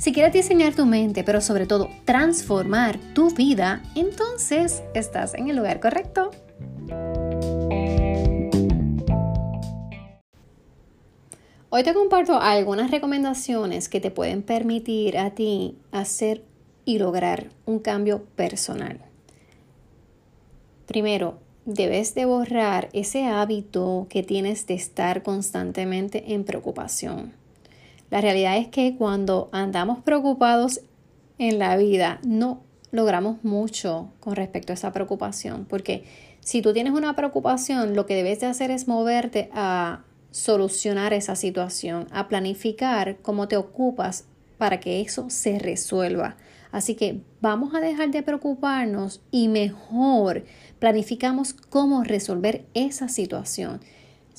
Si quieres diseñar tu mente, pero sobre todo transformar tu vida, entonces estás en el lugar correcto. Hoy te comparto algunas recomendaciones que te pueden permitir a ti hacer y lograr un cambio personal. Primero, debes de borrar ese hábito que tienes de estar constantemente en preocupación. La realidad es que cuando andamos preocupados en la vida, no logramos mucho con respecto a esa preocupación, porque si tú tienes una preocupación, lo que debes de hacer es moverte a solucionar esa situación, a planificar cómo te ocupas para que eso se resuelva. Así que vamos a dejar de preocuparnos y mejor planificamos cómo resolver esa situación.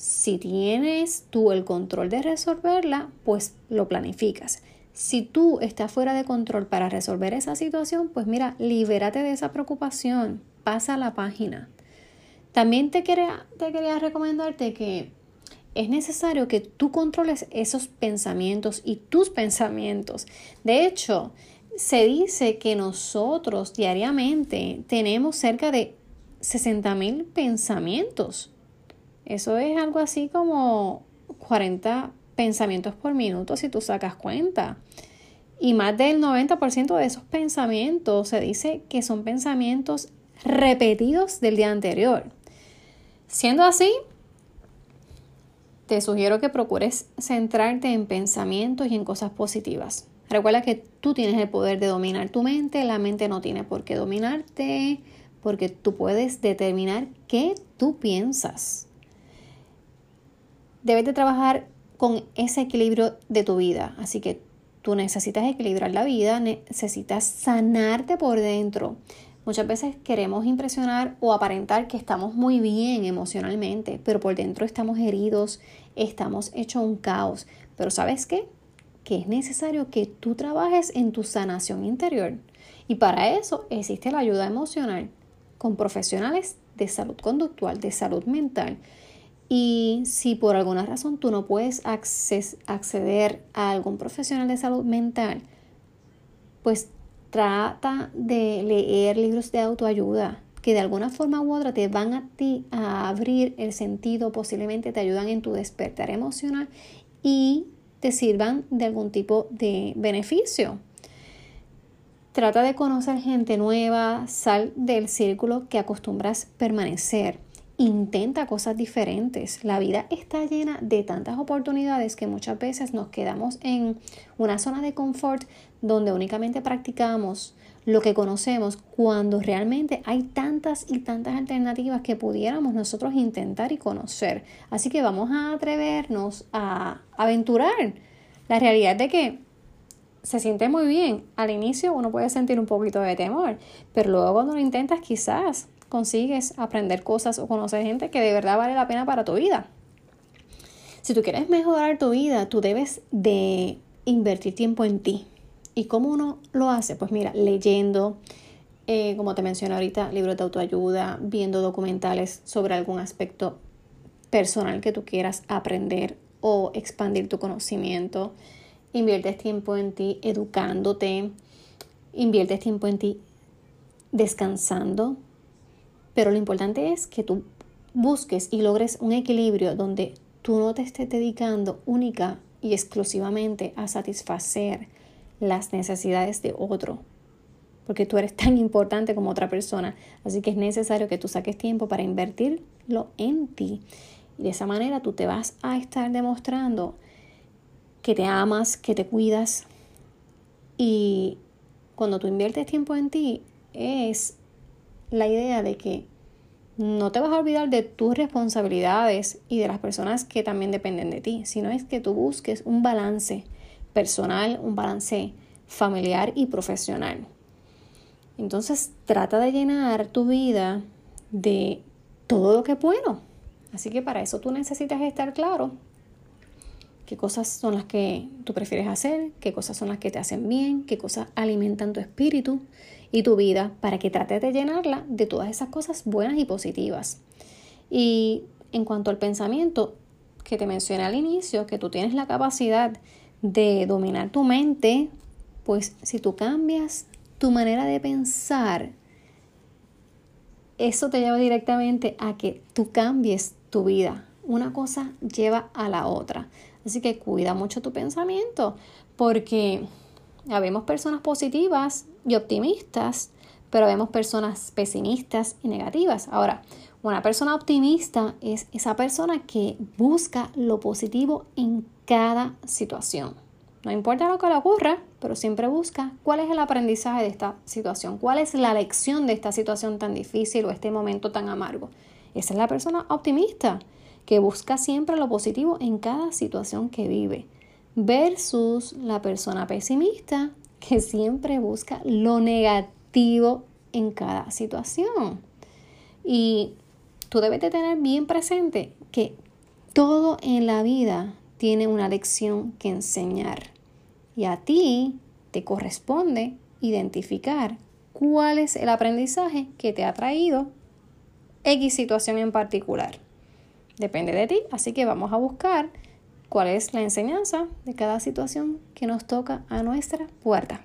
Si tienes tú el control de resolverla, pues lo planificas. Si tú estás fuera de control para resolver esa situación, pues mira, libérate de esa preocupación, pasa a la página. También te quería, te quería recomendarte que es necesario que tú controles esos pensamientos y tus pensamientos. De hecho, se dice que nosotros diariamente tenemos cerca de 60 mil pensamientos. Eso es algo así como 40 pensamientos por minuto si tú sacas cuenta. Y más del 90% de esos pensamientos se dice que son pensamientos repetidos del día anterior. Siendo así, te sugiero que procures centrarte en pensamientos y en cosas positivas. Recuerda que tú tienes el poder de dominar tu mente, la mente no tiene por qué dominarte, porque tú puedes determinar qué tú piensas debes de trabajar con ese equilibrio de tu vida. Así que tú necesitas equilibrar la vida, necesitas sanarte por dentro. Muchas veces queremos impresionar o aparentar que estamos muy bien emocionalmente, pero por dentro estamos heridos, estamos hechos un caos. Pero ¿sabes qué? Que es necesario que tú trabajes en tu sanación interior. Y para eso existe la ayuda emocional con profesionales de salud conductual, de salud mental, y si por alguna razón tú no puedes acceder a algún profesional de salud mental, pues trata de leer libros de autoayuda que de alguna forma u otra te van a ti a abrir el sentido, posiblemente te ayudan en tu despertar emocional y te sirvan de algún tipo de beneficio. Trata de conocer gente nueva, sal del círculo que acostumbras permanecer intenta cosas diferentes. La vida está llena de tantas oportunidades que muchas veces nos quedamos en una zona de confort donde únicamente practicamos lo que conocemos cuando realmente hay tantas y tantas alternativas que pudiéramos nosotros intentar y conocer. Así que vamos a atrevernos a aventurar. La realidad es de que se siente muy bien. Al inicio uno puede sentir un poquito de temor, pero luego cuando lo intentas quizás consigues aprender cosas o conocer gente que de verdad vale la pena para tu vida. Si tú quieres mejorar tu vida, tú debes de invertir tiempo en ti. ¿Y cómo uno lo hace? Pues mira, leyendo, eh, como te mencioné ahorita, libros de autoayuda, viendo documentales sobre algún aspecto personal que tú quieras aprender o expandir tu conocimiento. Inviertes tiempo en ti educándote, inviertes tiempo en ti descansando, pero lo importante es que tú busques y logres un equilibrio donde tú no te estés dedicando única y exclusivamente a satisfacer las necesidades de otro, porque tú eres tan importante como otra persona, así que es necesario que tú saques tiempo para invertirlo en ti. Y de esa manera tú te vas a estar demostrando que te amas, que te cuidas. Y cuando tú inviertes tiempo en ti, es la idea de que no te vas a olvidar de tus responsabilidades y de las personas que también dependen de ti, sino es que tú busques un balance personal, un balance familiar y profesional. Entonces trata de llenar tu vida de todo lo que es. Así que para eso tú necesitas estar claro qué cosas son las que tú prefieres hacer, qué cosas son las que te hacen bien, qué cosas alimentan tu espíritu y tu vida para que trates de llenarla de todas esas cosas buenas y positivas. Y en cuanto al pensamiento que te mencioné al inicio, que tú tienes la capacidad de dominar tu mente, pues si tú cambias tu manera de pensar, eso te lleva directamente a que tú cambies tu vida. Una cosa lleva a la otra. Así que cuida mucho tu pensamiento porque habemos personas positivas y optimistas, pero vemos personas pesimistas y negativas. Ahora, una persona optimista es esa persona que busca lo positivo en cada situación. No importa lo que le ocurra, pero siempre busca cuál es el aprendizaje de esta situación, cuál es la lección de esta situación tan difícil o este momento tan amargo. Esa es la persona optimista que busca siempre lo positivo en cada situación que vive, versus la persona pesimista que siempre busca lo negativo en cada situación. Y tú debes de tener bien presente que todo en la vida tiene una lección que enseñar. Y a ti te corresponde identificar cuál es el aprendizaje que te ha traído X situación en particular. Depende de ti, así que vamos a buscar cuál es la enseñanza de cada situación que nos toca a nuestra puerta.